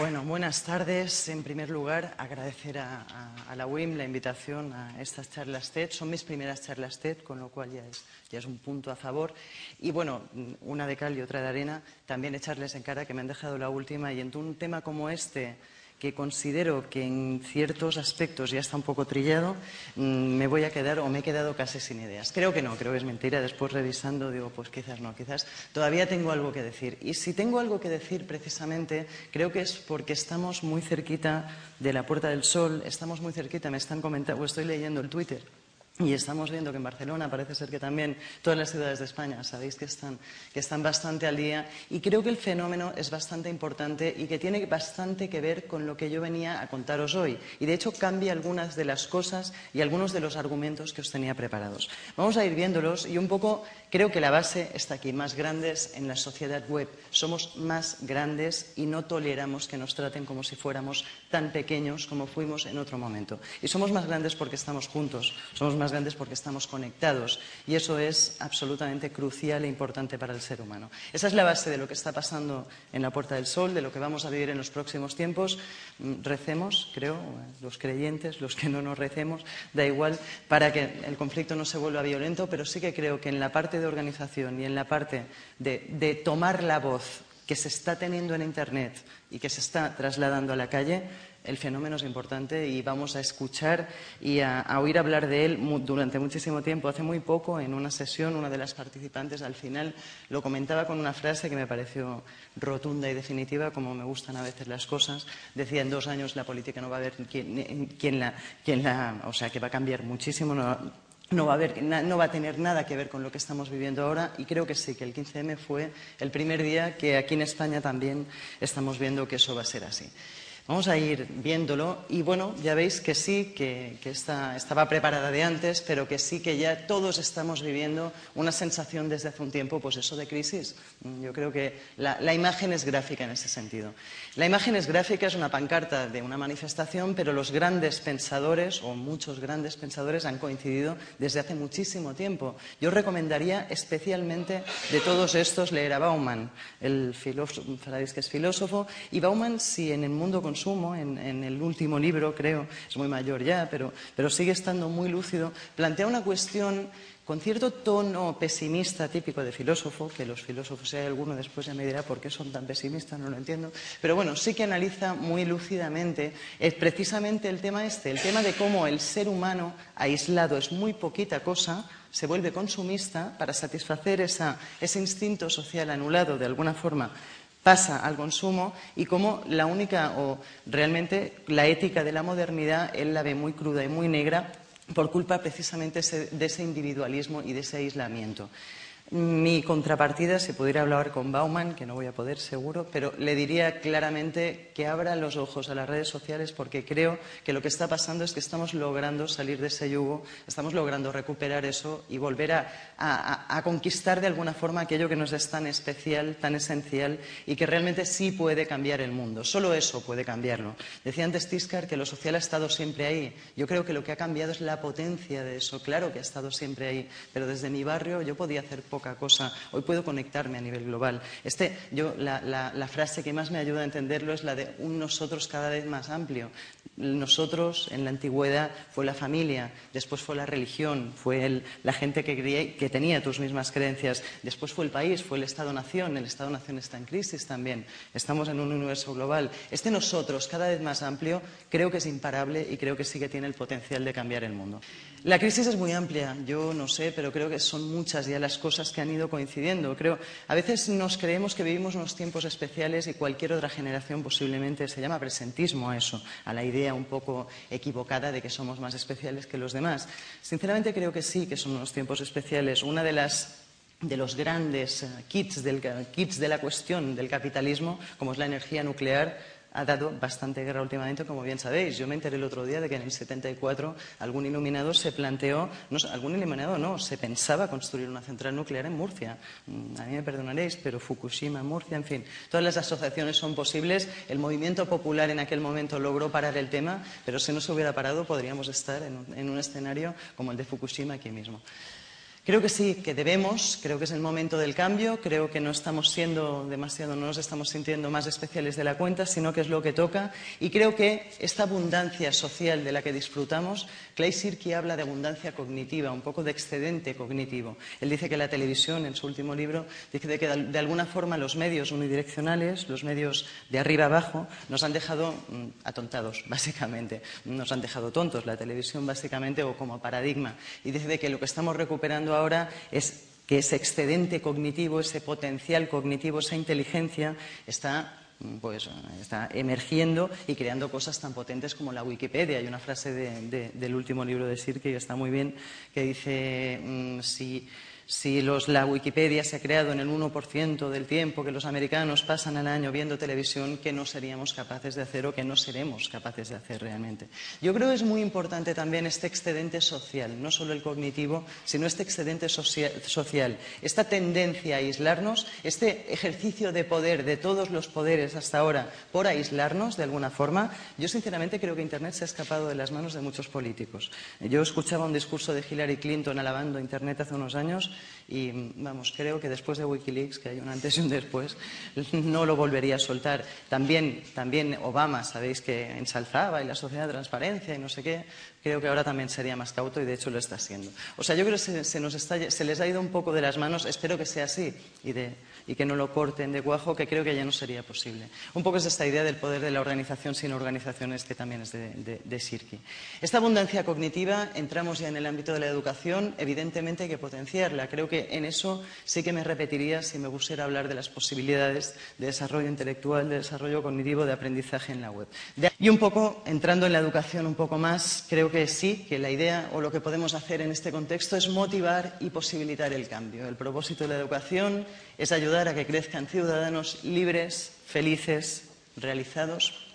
Bueno, buenas tardes. En primer lugar, agradecer a, la UIM la invitación a estas charlas TED. Son mis primeras charlas TED, con lo cual ya es, ya es un punto a favor. Y bueno, una de cal y otra de arena, también echarles en cara que me han dejado la última y en un tema como este que considero que en ciertos aspectos ya está un poco trillado, mm, me voy a quedar o me he quedado casi sin ideas. Creo que no, creo que es mentira. Después revisando digo, pues quizás no, quizás todavía tengo algo que decir. Y si tengo algo que decir precisamente, creo que es porque estamos muy cerquita de la Puerta del Sol, estamos muy cerquita, me están comentando, o estoy leyendo el Twitter y estamos viendo que en Barcelona parece ser que también todas las ciudades de España sabéis que están, que están bastante al día y creo que el fenómeno es bastante importante y que tiene bastante que ver con lo que yo venía a contaros hoy. Y de hecho cambia algunas de las cosas y algunos de los argumentos que os tenía preparados. Vamos a ir viéndolos y un poco creo que la base está aquí, más grandes en la sociedad web. Somos más grandes y no toleramos que nos traten como si fuéramos tan pequeños como fuimos en otro momento. Y somos más grandes porque estamos juntos, somos más grandes porque estamos conectados y eso es absolutamente crucial e importante para el ser humano. Esa es la base de lo que está pasando en la Puerta del Sol, de lo que vamos a vivir en los próximos tiempos. Mm, recemos, creo, los creyentes, los que no nos recemos, da igual, para que el conflicto no se vuelva violento, pero sí que creo que en la parte de organización y en la parte de, de tomar la voz que se está teniendo en Internet y que se está trasladando a la calle, el fenómeno es importante y vamos a escuchar y a, oír hablar de él durante muchísimo tiempo. Hace muy poco, en una sesión, una de las participantes al final lo comentaba con una frase que me pareció rotunda y definitiva, como me gustan a veces las cosas. Decía, en dos años la política no va a haber quien, la, quien la... O sea, que va a cambiar muchísimo. No, va a no va a tener nada que ver con lo que estamos viviendo ahora y creo que sí, que el 15M fue el primer día que aquí en España también estamos viendo que eso va a ser así. Vamos a ir viéndolo y bueno, ya veis que sí, que, estaba preparada de antes, pero que sí que ya todos estamos viviendo una sensación desde hace un tiempo, pues eso de crisis. Yo creo que la, la imagen es gráfica en ese sentido. La imagen es gráfica, es una pancarta de una manifestación, pero los grandes pensadores, o muchos grandes pensadores, han coincidido desde hace muchísimo tiempo. Yo recomendaría especialmente de todos estos leer a Bauman, el filósofo, que es filósofo, y Bauman, si en el mundo en, el último libro, creo, es muy mayor ya, pero, pero sigue estando muy lúcido, plantea una cuestión con cierto tono pesimista típico de filósofo, que los filósofos, si hay alguno después ya me dirá por qué son tan pesimistas, no lo entiendo, pero bueno, sí que analiza muy lúcidamente es precisamente el tema este, el tema de cómo el ser humano aislado es muy poquita cosa, se vuelve consumista para satisfacer ese instinto social anulado de alguna forma pasa al consumo y cómo la única o realmente la ética de la modernidad él la ve muy cruda y muy negra por culpa precisamente de ese individualismo y de ese aislamiento. Mi contrapartida, si pudiera hablar con Bauman, que no voy a poder seguro, pero le diría claramente que abra los ojos a las redes sociales porque creo que lo que está pasando es que estamos logrando salir de ese yugo, estamos logrando recuperar eso y volver a, conquistar de alguna forma aquello que nos es tan especial, tan esencial y que realmente sí puede cambiar el mundo. Solo eso puede cambiarlo. Decía antes Tiscar que lo social ha estado siempre ahí. Yo creo que lo que ha cambiado es la potencia de eso. Claro que ha estado siempre ahí, pero desde mi barrio yo podía hacer poco cosa. Hoy puedo conectarme a nivel global. Este, yo, la, frase que más me ayuda a entenderlo es la de un nosotros cada vez más amplio. Nosotros en la antigüedad fue la familia, después fue la religión, fue la gente que, que tenía tus mismas creencias, después fue el país, fue el Estado-Nación, el Estado-Nación está en crisis también, estamos en un universo global. Este nosotros cada vez más amplio creo que es imparable y creo que sí que tiene el potencial de cambiar el mundo. La crisis es muy amplia, yo no sé, pero creo que son muchas ya las cosas que han ido coincidiendo. Creo, a veces nos creemos que vivimos unos tiempos especiales y cualquier otra generación posiblemente se llama presentismo a eso, a la idea un poco equivocada de que somos más especiales que los demás. Sinceramente creo que sí, que son unos tiempos especiales. Una de las de los grandes eh, kits, del, kits de la cuestión del capitalismo, como es la energía nuclear, ha dado bastante guerra últimamente, como bien sabéis. Yo me enteré el otro día de que en el 74 algún iluminador se planteó, no, algún iluminador no, se pensaba construir una central nuclear en Murcia. Mm, a mí me perdonaréis, pero Fukushima, Murcia, en fin, todas las asociaciones son posibles. El movimiento popular en aquel momento logró parar el tema, pero si no se hubiera parado podríamos estar en un escenario como el de Fukushima aquí mismo. Creo que sí, que debemos, creo que es el momento del cambio, creo que no estamos siendo demasiado, no nos estamos sintiendo más especiales de la cuenta, sino que es lo que toca. Y creo que esta abundancia social de la que disfrutamos, Clay Sirky habla de abundancia cognitiva, un poco de excedente cognitivo. Él dice que la televisión, en su último libro, dice que de alguna forma los medios unidireccionales, los medios de arriba abajo, nos han dejado mm, atontados, básicamente. Nos han dejado tontos la televisión, básicamente, o como paradigma. Y dice que lo que estamos recuperando ahora es que ese excedente cognitivo, ese potencial cognitivo, esa inteligencia está pues está emergiendo y creando cosas tan potentes como la Wikipedia. Hay una frase del último libro de Sir que está muy bien, que dice, mm, si si la Wikipedia se ha creado en el 1% del tiempo que los americanos pasan al año viendo televisión, ¿qué no seríamos capaces de hacer o que no seremos capaces de hacer realmente? Yo creo que es muy importante también este excedente social, no solo el cognitivo, sino este excedente social, esta tendencia a aislarnos, este ejercicio de poder de todos los poderes hasta ahora por aislarnos de alguna forma. Yo sinceramente creo que Internet se ha escapado de las manos de muchos políticos. Yo escuchaba un discurso de Hillary Clinton alabando Internet hace unos años y vamos, creo que después de Wikileaks, que hay un antes y un después, no lo volvería a soltar. También, también Obama, sabéis que ensalzaba y la sociedad de transparencia y no sé qué, creo que ahora también sería más cauto y de hecho lo está siendo. O sea, yo creo que se, se les ha ido un poco de las manos, espero que sea así y de, y que no lo corten de cuajo, que creo que ya no sería posible. Un poco es esta idea del poder de la organización sin organizaciones que también es de, de, Sirki. Esta abundancia cognitiva, entramos ya en el ámbito de la educación, evidentemente hay que potenciarla. Creo que en eso sí que me repetiría si me pusiera hablar de las posibilidades de desarrollo intelectual, de desarrollo cognitivo, de aprendizaje en la web. Y un poco, entrando en la educación un poco más, creo que sí, que la idea o lo que podemos hacer en este contexto es motivar y posibilitar el cambio. El propósito de la educación es ayudar a que crezcan ciudadanos libres, felices, realizados.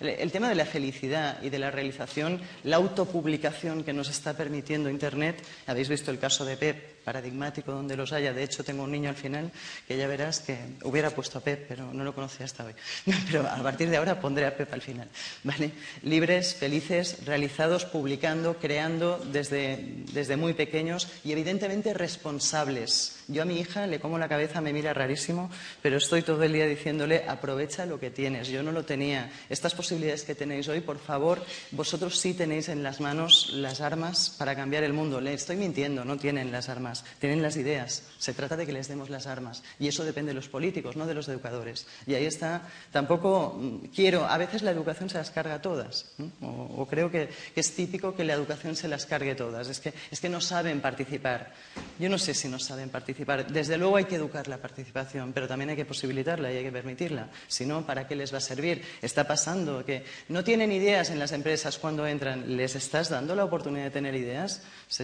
El, tema de la felicidad y de la realización, la autopublicación que nos está permitiendo Internet, habéis visto el caso de Pep, paradigmático donde los haya. De hecho, tengo un niño al final que ya verás que hubiera puesto a Pep, pero no lo conocía hasta hoy. Pero a partir de ahora pondré a Pep al final. ¿vale? Libres, felices, realizados, publicando, creando desde, desde muy pequeños y evidentemente responsables. Yo a mi hija le como la cabeza, me mira rarísimo, pero estoy todo el día diciéndole aprovecha lo que tienes. Yo no lo tenía. Estas posibilidades que tenéis hoy, por favor, vosotros sí tenéis en las manos las armas para cambiar el mundo. Le estoy mintiendo, no tienen las armas tienen las ideas. Se trata de que les demos las armas. Y eso depende de los políticos, no de los educadores. Y ahí está. Tampoco mm, quiero. A veces la educación se las carga todas. O, creo que, es típico que la educación se las cargue todas. Es que, es que no saben participar. Yo no sé si no saben participar. Desde luego hay que educar la participación, pero también hay que posibilitarla y hay que permitirla. Si no, ¿para qué les va a servir? Está pasando que no tienen ideas en las empresas cuando entran. ¿Les estás dando la oportunidad de tener ideas?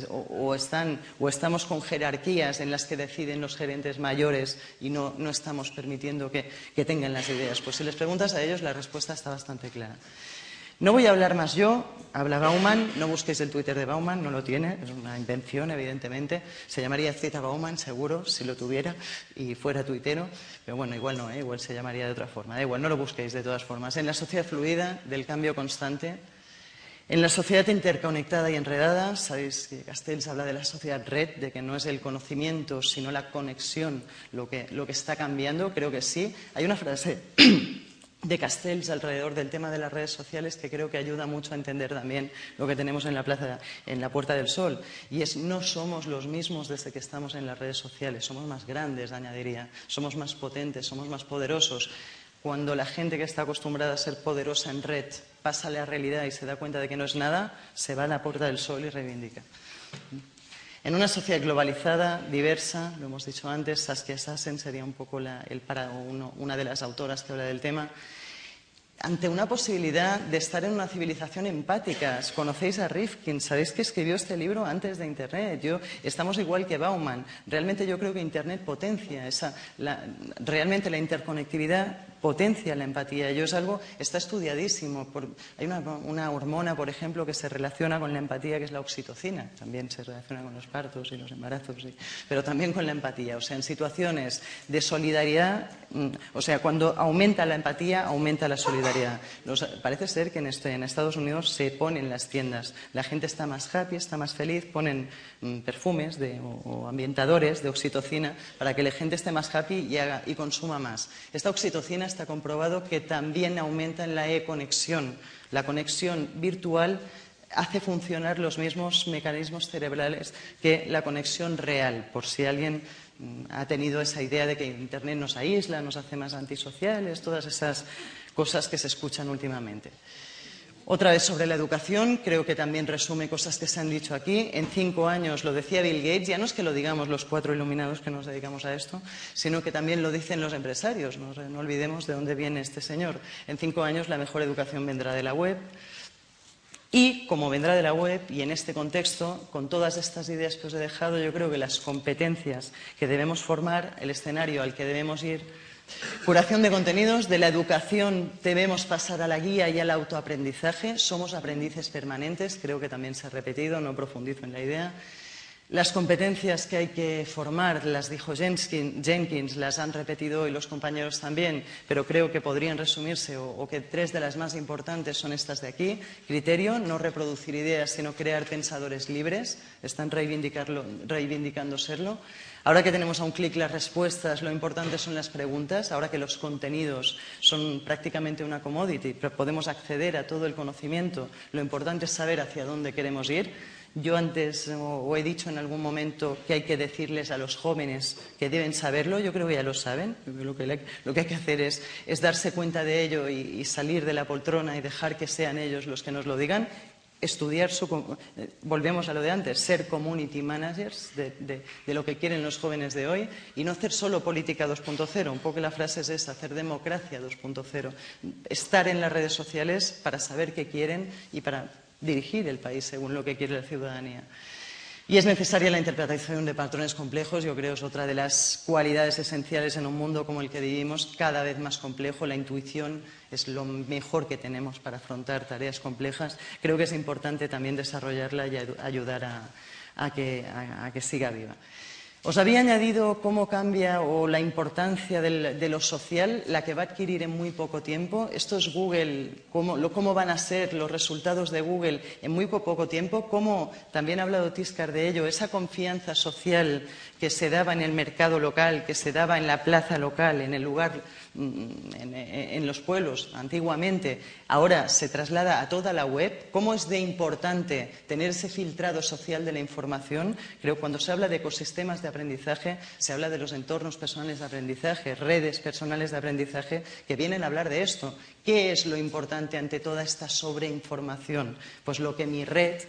O, están, o estamos jerarquías en las que deciden los gerentes mayores y no, estamos permitiendo que, tengan las ideas. Pues si les preguntas a ellos, la respuesta está bastante clara. No voy a hablar más yo, habla Bauman, no busquéis el Twitter de Bauman, no lo tiene, es una invención, evidentemente. Se llamaría Z Bauman, seguro, si lo tuviera y fuera tuitero, pero bueno, igual no, ¿eh? igual se llamaría de otra forma. Da igual, no lo busquéis de todas formas. En la sociedad fluida, del cambio constante, en la sociedad interconectada y enredada, sabéis que Castells habla de la sociedad red, de que no es el conocimiento, sino la conexión lo que, está cambiando, creo que sí. Hay una frase de Castells alrededor del tema de las redes sociales que creo que ayuda mucho a entender también lo que tenemos en la plaza, en la Puerta del Sol. Y es no somos los mismos desde que estamos en las redes sociales, somos más grandes, añadiría, somos más potentes, somos más poderosos. Cuando la gente que está acostumbrada a ser poderosa en red pasa a la realidad y se da cuenta de que no es nada, se va a la puerta del sol y reivindica. En una sociedad globalizada, diversa, lo hemos dicho antes, Saskia Sassen sería un poco el para, una de las autoras que habla del tema, ante una posibilidad de estar en una civilización empática. Conocéis a Rifkin, sabéis que escribió este libro antes de Internet. Yo, estamos igual que Bauman. Realmente yo creo que Internet potencia esa, realmente la interconectividad potencia la empatía. Ello es algo, está estudiadísimo. hay una, hormona, por ejemplo, que se relaciona con la empatía, que es la oxitocina. También se relaciona con los partos y los embarazos, pero también con la empatía. O sea, en situaciones de solidaridad, mm, o sea, cuando aumenta la empatía, aumenta la solidaridad. parece ser que en, este, en Estados Unidos se ponen las tiendas. La gente está más happy, está más feliz, ponen mm, perfumes o, ambientadores de oxitocina para que la gente esté más happy y, haga, y consuma más. Esta oxitocina está comprobado que también aumenta en la e-conexión. La conexión virtual hace funcionar los mismos mecanismos cerebrales que la conexión real, por si alguien mm, ha tenido esa idea de que Internet nos aísla, nos hace más antisociales, todas esas cosas que se escuchan últimamente. Otra vez sobre la educación, creo que también resume cosas que se han dicho aquí. En cinco años, lo decía Bill Gates, ya no es que lo digamos los cuatro iluminados que nos dedicamos a esto, sino que también lo dicen los empresarios. No, olvidemos de dónde viene este señor. En cinco años la mejor educación vendrá de la web. Y como vendrá de la web, y en este contexto, con todas estas ideas que os he dejado, yo creo que las competencias que debemos formar, el escenario al que debemos ir, Curación de contenidos, de la educación debemos pasar a la guía y al autoaprendizaje. Somos aprendices permanentes, creo que también se ha repetido, no profundizo en la idea. Las competencias que hay que formar, las dijo Jenkins, las han repetido hoy los compañeros también, pero creo que podrían resumirse o, que tres de las más importantes son estas de aquí. Criterio, no reproducir ideas, sino crear pensadores libres. Están reivindicando serlo. Ahora que tenemos a un clic las respuestas, lo importante son las preguntas. Ahora que los contenidos son prácticamente una commodity, podemos acceder a todo el conocimiento, lo importante es saber hacia dónde queremos ir. Yo antes o he dicho en algún momento que hay que decirles a los jóvenes que deben saberlo, yo creo que ya lo saben. Lo que, hay que hacer es, darse cuenta de ello y salir de la poltrona y dejar que sean ellos los que nos lo digan estudiar su... Eh, volvemos a lo de antes, ser community managers de, lo que quieren los jóvenes de hoy y no hacer solo política 2.0. Un poco la frase es esa, hacer democracia 2.0. Estar en las redes sociales para saber qué quieren y para dirigir el país según lo que quiere la ciudadanía. Y es necesaria la interpretación de patrones complejos, yo creo es otra de las cualidades esenciales en un mundo como el que vivimos, cada vez más complejo. La intuición es lo mejor que tenemos para afrontar tareas complejas. Creo que es importante también desarrollarla y ayudar a, a que siga viva. Os había añadido cómo cambia o la importancia de lo social, la que va a adquirir en muy poco tiempo. Esto es Google, cómo, cómo, van a ser los resultados de Google en muy poco tiempo, cómo, también ha hablado Tiscar de ello, esa confianza social que se daba en el mercado local, que se daba en la plaza local, en el lugar Mm, en, los pueblos antiguamente, ahora se traslada a toda la web, ¿cómo es de importante tener ese filtrado social de la información? Creo que cuando se habla de ecosistemas de aprendizaje, se habla de los entornos personales de aprendizaje, redes personales de aprendizaje, que vienen a hablar de esto. ¿Qué es lo importante ante toda esta sobreinformación? Pues lo que mi red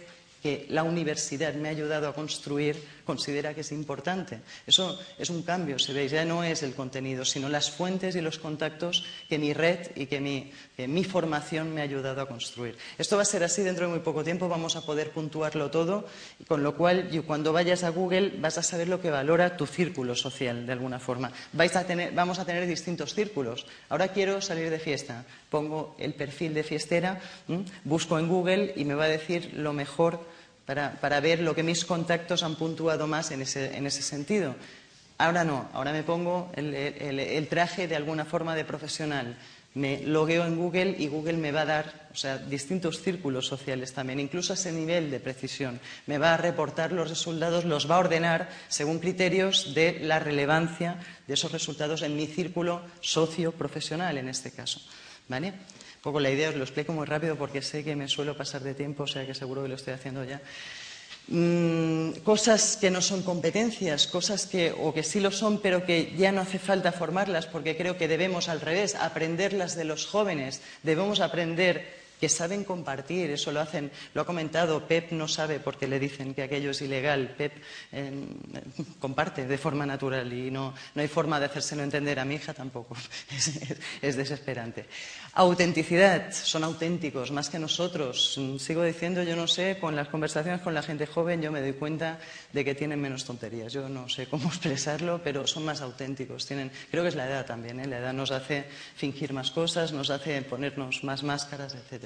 que la universidad me ha ayudado a construir considera que es importante. Eso es un cambio, se ve, ya no es el contenido, sino las fuentes y los contactos que mi red y que mi, mi formación me ha ayudado a construir. Esto va a ser así dentro de muy poco tiempo, vamos a poder puntuarlo todo, con lo cual cuando vayas a Google vas a saber lo que valora tu círculo social, de alguna forma. Vais a tener, vamos a tener distintos círculos. Ahora quiero salir de fiesta, pongo el perfil de fiestera, busco en Google y me va a decir lo mejor para, ver lo que mis contactos han puntuado más en ese, sentido. Ahora no, ahora me pongo el, traje de alguna forma de profesional. Me logueo en Google y Google me va a dar, o sea, distintos círculos sociales también, incluso a ese nivel de precisión. Me va a reportar los resultados, los va a ordenar según criterios de la relevancia de esos resultados en mi círculo socio-profesional, en este caso. ¿Vale? poco la idea, os lo explico muy rápido porque sé que me suelo pasar de tiempo, o sea que seguro que lo estoy haciendo ya. Mm, cosas que no son competencias, cosas que o que sí lo son, pero que ya no hace falta formarlas, porque creo que debemos al revés aprenderlas de los jóvenes, debemos aprender que saben compartir, eso lo hacen, lo ha comentado, Pep no sabe porque le dicen que aquello es ilegal, Pep em, comparte de forma natural y no, no, hay forma de hacérselo entender a mi hija tampoco, es, desesperante. Autenticidad, son auténticos más que nosotros, sigo diciendo, yo no sé, con las conversaciones con la gente joven yo me doy cuenta de que tienen menos tonterías, yo no sé cómo expresarlo, pero son más auténticos, tienen, creo que es la edad también, ¿eh? la edad nos hace fingir más cosas, nos hace ponernos más máscaras, etc.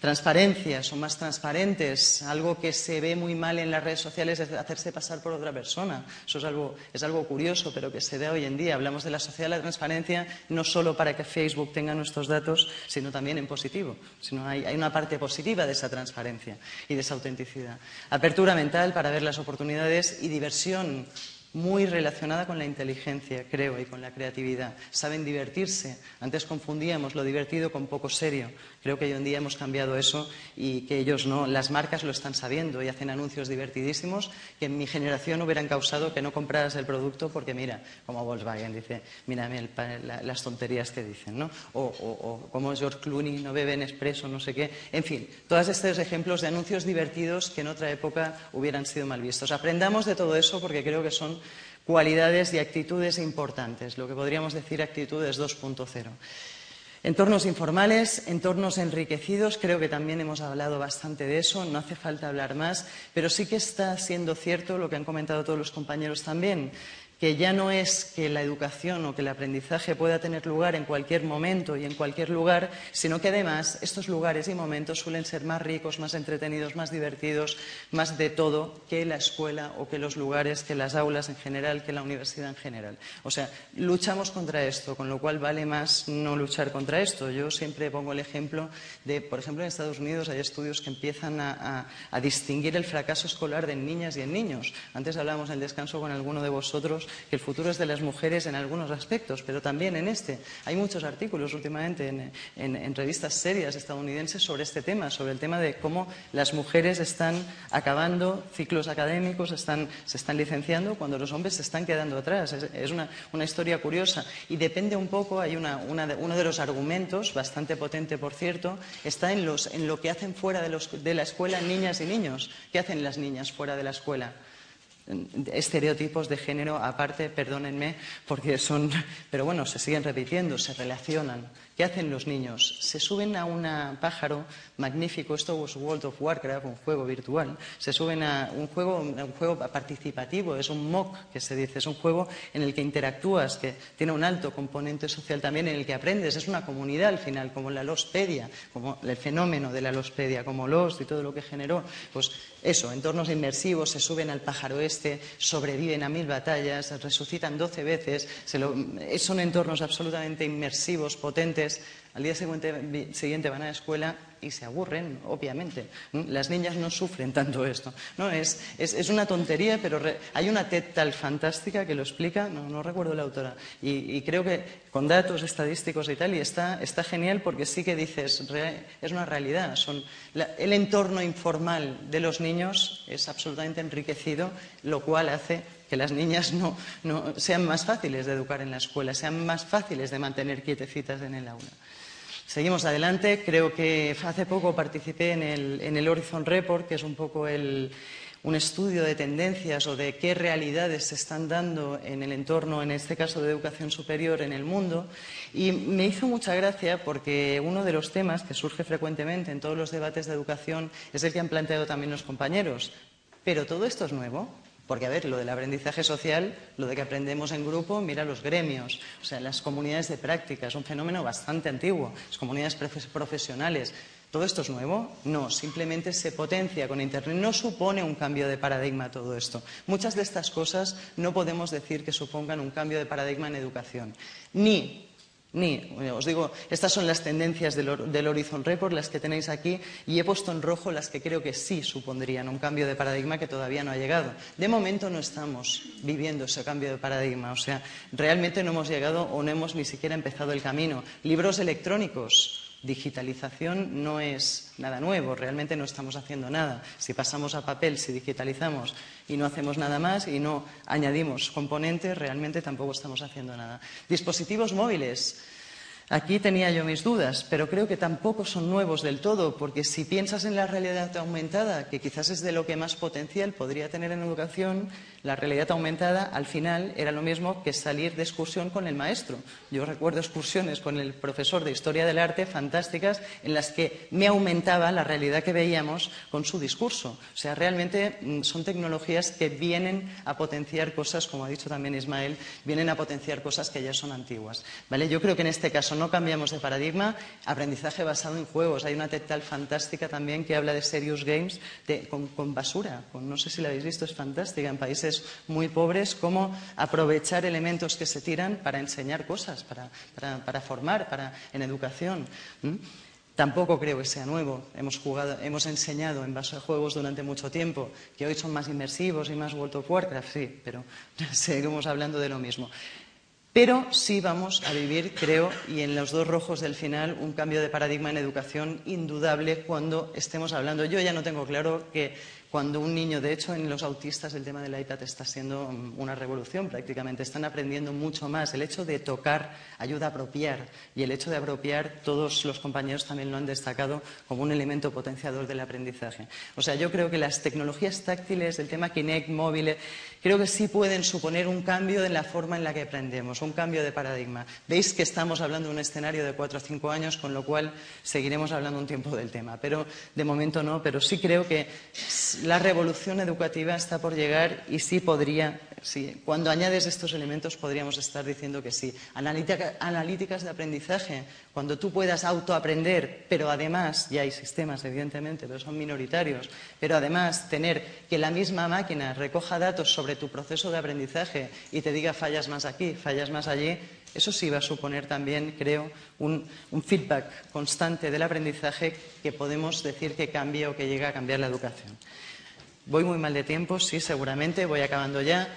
Transparencia, son más transparentes. Algo que se ve muy mal en las redes sociales es hacerse pasar por otra persona. Eso es algo, es algo curioso, pero que se ve hoy en día. Hablamos de la sociedad de la transparencia no solo para que Facebook tenga nuestros datos, sino también en positivo. Sino hay, hay una parte positiva de esa transparencia y de esa autenticidad. Apertura mental para ver las oportunidades y diversión muy relacionada con la inteligencia, creo, y con la creatividad. Saben divertirse. Antes confundíamos lo divertido con poco serio. Creo que hoy en día hemos cambiado eso y que ellos no. Las marcas lo están sabiendo y hacen anuncios divertidísimos que en mi generación hubieran causado que no compraras el producto porque, mira, como Volkswagen dice, mira las tonterías que dicen, ¿no? O, o, como George Clooney, no bebe en expreso, no sé qué. En fin, todos estos ejemplos de anuncios divertidos que en otra época hubieran sido mal vistos. Aprendamos de todo eso porque creo que son cualidades y actitudes importantes, lo que podríamos decir actitudes 2.0. Entornos informales, entornos enriquecidos, creo que también hemos hablado bastante de eso, no hace falta hablar más, pero sí que está siendo cierto lo que han comentado todos los compañeros también que ya no es que la educación o que el aprendizaje pueda tener lugar en cualquier momento y en cualquier lugar, sino que además estos lugares y momentos suelen ser más ricos, más entretenidos, más divertidos, más de todo que la escuela o que los lugares, que las aulas en general, que la universidad en general. O sea, luchamos contra esto, con lo cual vale más no luchar contra esto. Yo siempre pongo el ejemplo de, por ejemplo, en Estados Unidos hay estudios que empiezan a, distinguir el fracaso escolar de niñas y en niños. Antes hablábamos en el descanso con alguno de vosotros que el futuro es de las mujeres en algunos aspectos, pero también en este. Hay muchos artículos últimamente en, revistas serias estadounidenses sobre este tema, sobre el tema de cómo las mujeres están acabando ciclos académicos, se están licenciando cuando los hombres se están quedando atrás. Es, una, historia curiosa y depende un poco, hay uno de los argumentos, bastante potente por cierto, está en lo que hacen fuera de, de la escuela niñas y niños. ¿Qué hacen las niñas fuera de la escuela? Estereotipos de género aparte, perdónenme, porque son, pero bueno, se siguen repitiendo, se relacionan. ¿Qué hacen los niños? Se suben a un pájaro magnífico, esto es World of Warcraft, un juego virtual, se suben a un juego, un juego participativo, es un mock que se dice, es un juego en el que interactúas, que tiene un alto componente social también, en el que aprendes, es una comunidad al final, como la Lospedia, como el fenómeno de la Lospedia, como Lost y todo lo que generó, pues eso, entornos inmersivos, se suben al pájaro este, sobreviven a mil batallas, resucitan doce veces, son entornos absolutamente inmersivos, potentes, al día siguiente, van a la escuela y se aburren, obviamente. Las niñas no sufren tanto esto. No, es, es, una tontería, pero hay una TED tal fantástica que lo explica, no, recuerdo la autora, y, creo que con datos estadísticos y tal, y está, está genial porque sí que dices, es una realidad. Son, el entorno informal de los niños es absolutamente enriquecido, lo cual hace que las niñas no, sean más fáciles de educar en la escuela, sean más fáciles de mantener quietecitas en el aula. Seguimos adelante. Creo que hace poco participé en el, Horizon Report, que es un poco un estudio de tendencias o de qué realidades se están dando en el entorno, en este caso de educación superior, en el mundo. Y me hizo mucha gracia porque uno de los temas que surge frecuentemente en todos los debates de educación es el que han planteado también los compañeros. Pero todo esto es nuevo. Porque, a ver, lo del aprendizaje social, lo de que aprendemos en grupo, mira los gremios, o sea, las comunidades de práctica, es un fenómeno bastante antiguo, las comunidades profesionales. ¿Todo esto es nuevo? No, simplemente se potencia con Internet. No supone un cambio de paradigma todo esto. Muchas de estas cosas no podemos decir que supongan un cambio de paradigma en educación. Ni ni, os digo, estas son las tendencias del, Horizon Report, las que tenéis aquí, y he puesto en rojo las que creo que sí supondrían un cambio de paradigma que todavía no ha llegado. De momento no estamos viviendo ese cambio de paradigma, o sea, realmente no hemos llegado o no hemos ni siquiera empezado el camino. Libros electrónicos, digitalización no es nada nuevo, realmente no estamos haciendo nada. Si pasamos a papel, si digitalizamos y no hacemos nada más y no añadimos componentes, realmente tampoco estamos haciendo nada. Dispositivos móviles. Aquí tenía yo mis dudas, pero creo que tampoco son nuevos del todo, porque si piensas en la realidad aumentada, que quizás es de lo que más potencial podría tener en educación, la realidad aumentada al final era lo mismo que salir de excursión con el maestro. Yo recuerdo excursiones con el profesor de Historia del Arte fantásticas en las que me aumentaba la realidad que veíamos con su discurso. O sea, realmente mm, son tecnologías que vienen a potenciar cosas, como ha dicho también Ismael, vienen a potenciar cosas que ya son antiguas. ¿vale? Yo creo que en este caso no cambiamos de paradigma, aprendizaje basado en juegos. Hay una TED fantástica también que habla de serious games con, basura. no sé si la habéis visto, es fantástica. En países muy pobres, cómo aprovechar elementos que se tiran para enseñar cosas, para, formar, para, en educación. Tampoco creo que sea nuevo. Hemos, jugado, hemos enseñado en base a juegos durante mucho tiempo, que hoy son más inmersivos y más World of Warcraft, sí, pero seguimos hablando de lo mismo. Pero sí vamos a vivir, creo, y en los dos rojos del final, un cambio de paradigma en educación indudable cuando estemos hablando. Yo ya no tengo claro que cuando un niño, de hecho, en los autistas el tema del iPad está siendo una revolución prácticamente, están aprendiendo mucho más. El hecho de tocar ayuda a apropiar y el hecho de apropiar, todos los compañeros también lo han destacado como un elemento potenciador del aprendizaje. O sea, yo creo que las tecnologías táctiles, el tema Kinect, móvil, creo que sí pueden suponer un cambio en la forma en la que aprendemos, un cambio de paradigma. Veis que estamos hablando de un escenario de cuatro o cinco años, con lo cual seguiremos hablando un tiempo del tema. Pero de momento no, pero sí creo que la revolución educativa está por llegar y sí podría, sí, cuando añades estos elementos podríamos estar diciendo que sí. analíticas de aprendizaje, cuando tú puedas autoaprender, pero además, ya hay sistemas evidentemente, pero son minoritarios, pero además tener que la misma máquina recoja datos sobre tu proceso de aprendizaje y te diga fallas más aquí, fallas más allí, eso sí va a suponer también, creo, un, un, feedback constante del aprendizaje que podemos decir que cambia o que llega a cambiar la educación. Voy muy mal de tiempo, sí, seguramente, voy acabando ya.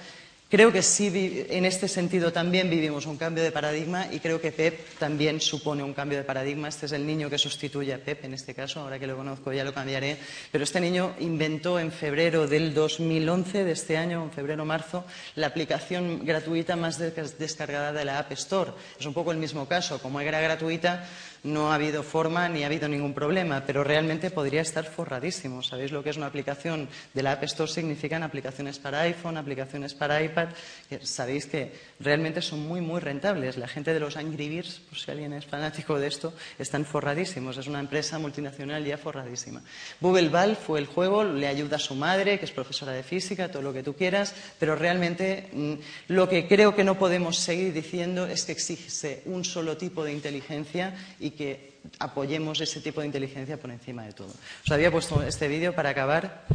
Creo que sí, en este sentido también vivimos un cambio de paradigma y creo que PEP también supone un cambio de paradigma. Este es el niño que sustituye a PEP en este caso, ahora que lo conozco ya lo cambiaré. Pero este niño inventó en febrero del 2011, de este año, en febrero-marzo, la aplicación gratuita más descargada de la App Store. Es un poco el mismo caso. Como era gratuita, no ha habido forma ni ha habido ningún problema, pero realmente podría estar forradísimo. ¿Sabéis lo que es una aplicación de la App Store? Significan aplicaciones para iPhone, aplicaciones para iPad. sabéis que realmente son muy, muy rentables. La gente de los Angry Birds, por si alguien es fanático de esto, están forradísimos. Es una empresa multinacional ya forradísima. Google Ball fue el juego, le ayuda a su madre, que es profesora de física, todo lo que tú quieras, pero realmente mm, lo que creo que no podemos seguir diciendo es que existe un solo tipo de inteligencia y que apoyemos ese tipo de inteligencia por encima de todo. Os había puesto este vídeo para acabar,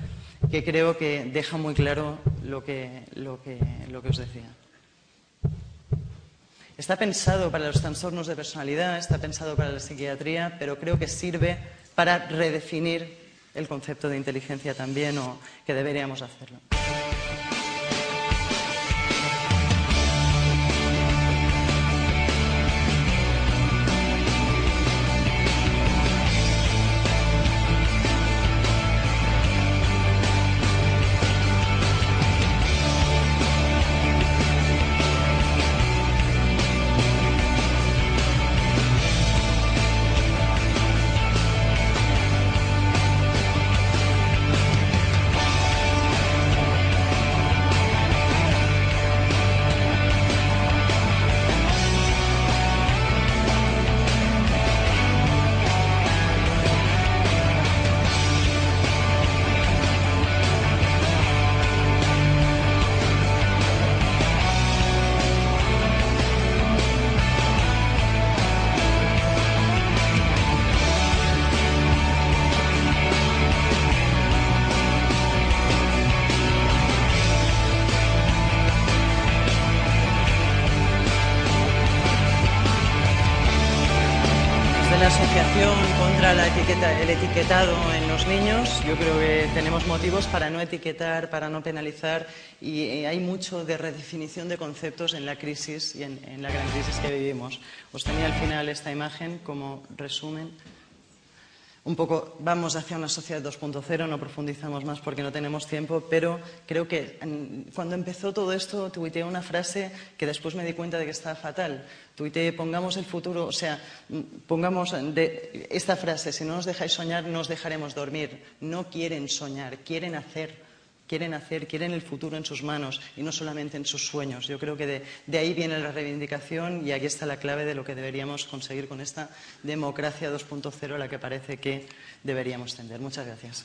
que creo que deja muy claro lo que, lo que, lo que os decía. Está pensado para los trastornos de personalidad, está pensado para la psiquiatría, pero creo que sirve para redefinir el concepto de inteligencia también o que deberíamos hacerlo. El etiquetado en los niños. Yo creo que tenemos motivos para no etiquetar, para no penalizar y eh, hay mucho de redefinición de conceptos en la crisis y en, en la gran crisis que vivimos. Os tenía al final esta imagen como resumen. Un poco vamos hacia una sociedad 2.0, no profundizamos más porque no tenemos tiempo, pero creo que cuando empezó todo esto tuiteé una frase que después me di cuenta de que estaba fatal. Tuiteé, pongamos el futuro, o sea, pongamos de esta frase, si no nos dejáis soñar, no os dejaremos dormir. No quieren soñar, quieren hacer quieren hacer, quieren el futuro en sus manos y no solamente en sus sueños. Yo creo que de, ahí viene la reivindicación y aquí está la clave de lo que deberíamos conseguir con esta democracia 2.0 a la que parece que deberíamos tender. Muchas gracias.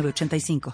85